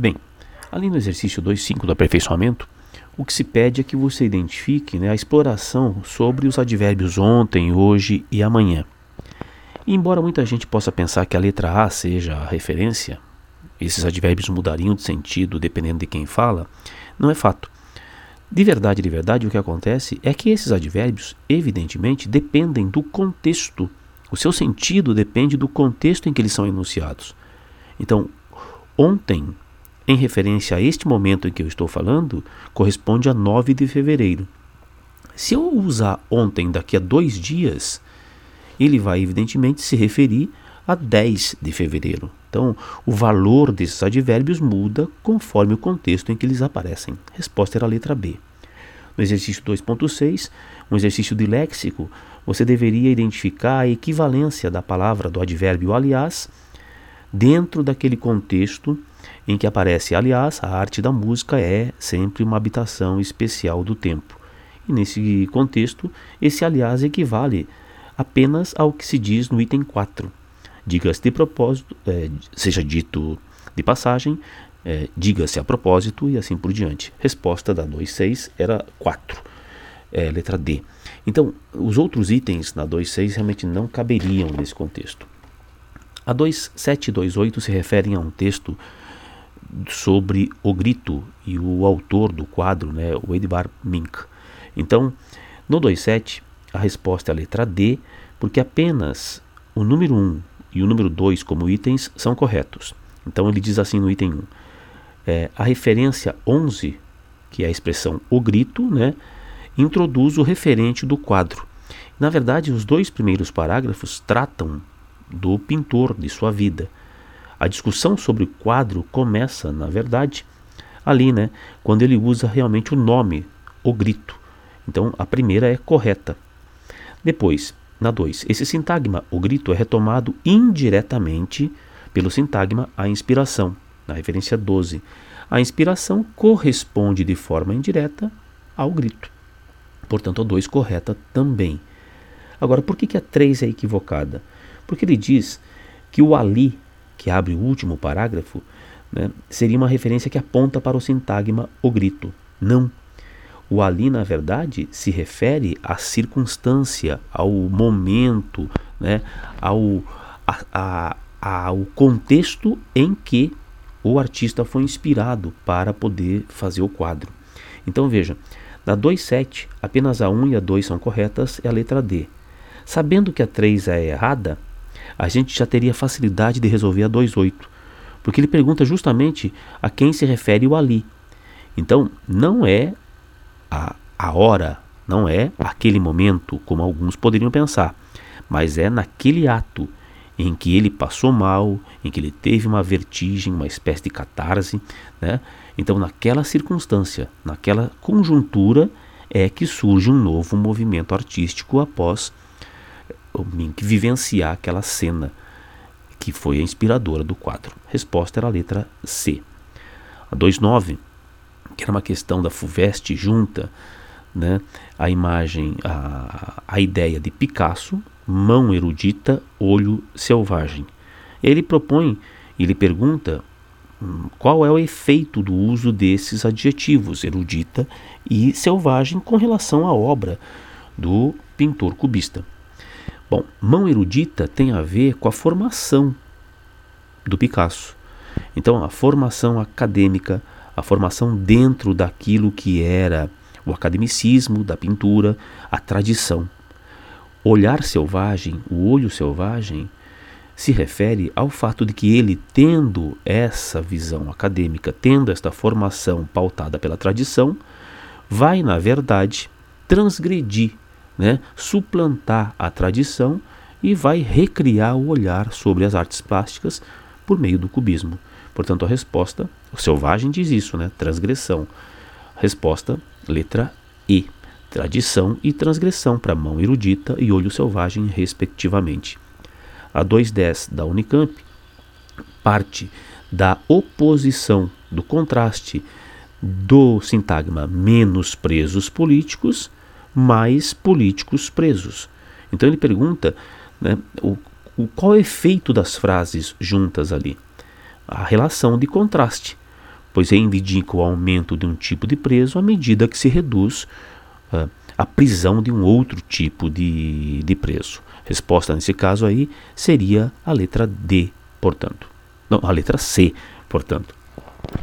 Bem, ali no exercício 2.5 do aperfeiçoamento, o que se pede é que você identifique né, a exploração sobre os advérbios ontem, hoje e amanhã. E embora muita gente possa pensar que a letra A seja a referência, esses advérbios mudariam de sentido dependendo de quem fala, não é fato. De verdade, de verdade, o que acontece é que esses advérbios, evidentemente, dependem do contexto. O seu sentido depende do contexto em que eles são enunciados. Então, ontem, em referência a este momento em que eu estou falando, corresponde a 9 de fevereiro. Se eu usar ontem daqui a dois dias, ele vai evidentemente se referir a 10 de fevereiro. Então, o valor desses advérbios muda conforme o contexto em que eles aparecem. Resposta era a letra B. No exercício 2.6, um exercício de léxico, você deveria identificar a equivalência da palavra do advérbio aliás dentro daquele contexto em que aparece aliás, a arte da música é sempre uma habitação especial do tempo. E nesse contexto, esse aliás equivale apenas ao que se diz no item 4 Diga-se de propósito, é, seja dito de passagem, é, diga-se a propósito e assim por diante. Resposta da 2.6 era 4, é, letra D. Então, os outros itens na 2.6 realmente não caberiam nesse contexto. A 2.7 e 2.8 se referem a um texto sobre o grito e o autor do quadro, né, o Edvard Mink. Então, no 2.7, a resposta é a letra D, porque apenas o número 1 e o número 2 como itens são corretos. Então ele diz assim no item 1. É, a referência 11, que é a expressão o grito, né, introduz o referente do quadro. Na verdade, os dois primeiros parágrafos tratam do pintor, de sua vida. A discussão sobre o quadro começa, na verdade, ali, né, quando ele usa realmente o nome, o grito. Então a primeira é correta. Depois, na 2, esse sintagma, o grito, é retomado indiretamente pelo sintagma a inspiração, na referência 12. A inspiração corresponde de forma indireta ao grito. Portanto, a 2 correta também. Agora, por que, que a 3 é equivocada? Porque ele diz que o ali, que abre o último parágrafo, né, seria uma referência que aponta para o sintagma o grito. Não. O ali, na verdade, se refere à circunstância, ao momento, né, ao, a, a, ao contexto em que o artista foi inspirado para poder fazer o quadro. Então veja, na 2.7, apenas a 1 e a 2 são corretas, é a letra D. Sabendo que a 3 é errada, a gente já teria facilidade de resolver a 2.8, porque ele pergunta justamente a quem se refere o ali. Então, não é a, a hora não é aquele momento, como alguns poderiam pensar, mas é naquele ato em que ele passou mal, em que ele teve uma vertigem, uma espécie de catarse, né? Então, naquela circunstância, naquela conjuntura, é que surge um novo movimento artístico após Mink vivenciar aquela cena que foi a inspiradora do quadro. Resposta era a letra C. A 2.9 que era uma questão da FUVEST junta né, a imagem, a, a ideia de Picasso, mão erudita, olho selvagem. Ele propõe, ele pergunta hum, qual é o efeito do uso desses adjetivos, erudita e selvagem, com relação à obra do pintor cubista. Bom, mão erudita tem a ver com a formação do Picasso. Então, a formação acadêmica, a formação dentro daquilo que era o academicismo da pintura, a tradição. Olhar selvagem, o olho selvagem, se refere ao fato de que ele, tendo essa visão acadêmica, tendo esta formação pautada pela tradição, vai, na verdade, transgredir, né, suplantar a tradição e vai recriar o olhar sobre as artes plásticas por meio do cubismo. Portanto, a resposta, o selvagem diz isso, né? Transgressão. Resposta, letra E. Tradição e transgressão para mão erudita e olho selvagem, respectivamente. A 210 da Unicamp parte da oposição, do contraste do sintagma menos presos políticos, mais políticos presos. Então ele pergunta né, o, o, qual é o efeito das frases juntas ali a relação de contraste. pois reivindica o aumento de um tipo de preso à medida que se reduz uh, a prisão de um outro tipo de, de preso. Resposta nesse caso aí seria a letra D, portanto. Não, a letra C, portanto.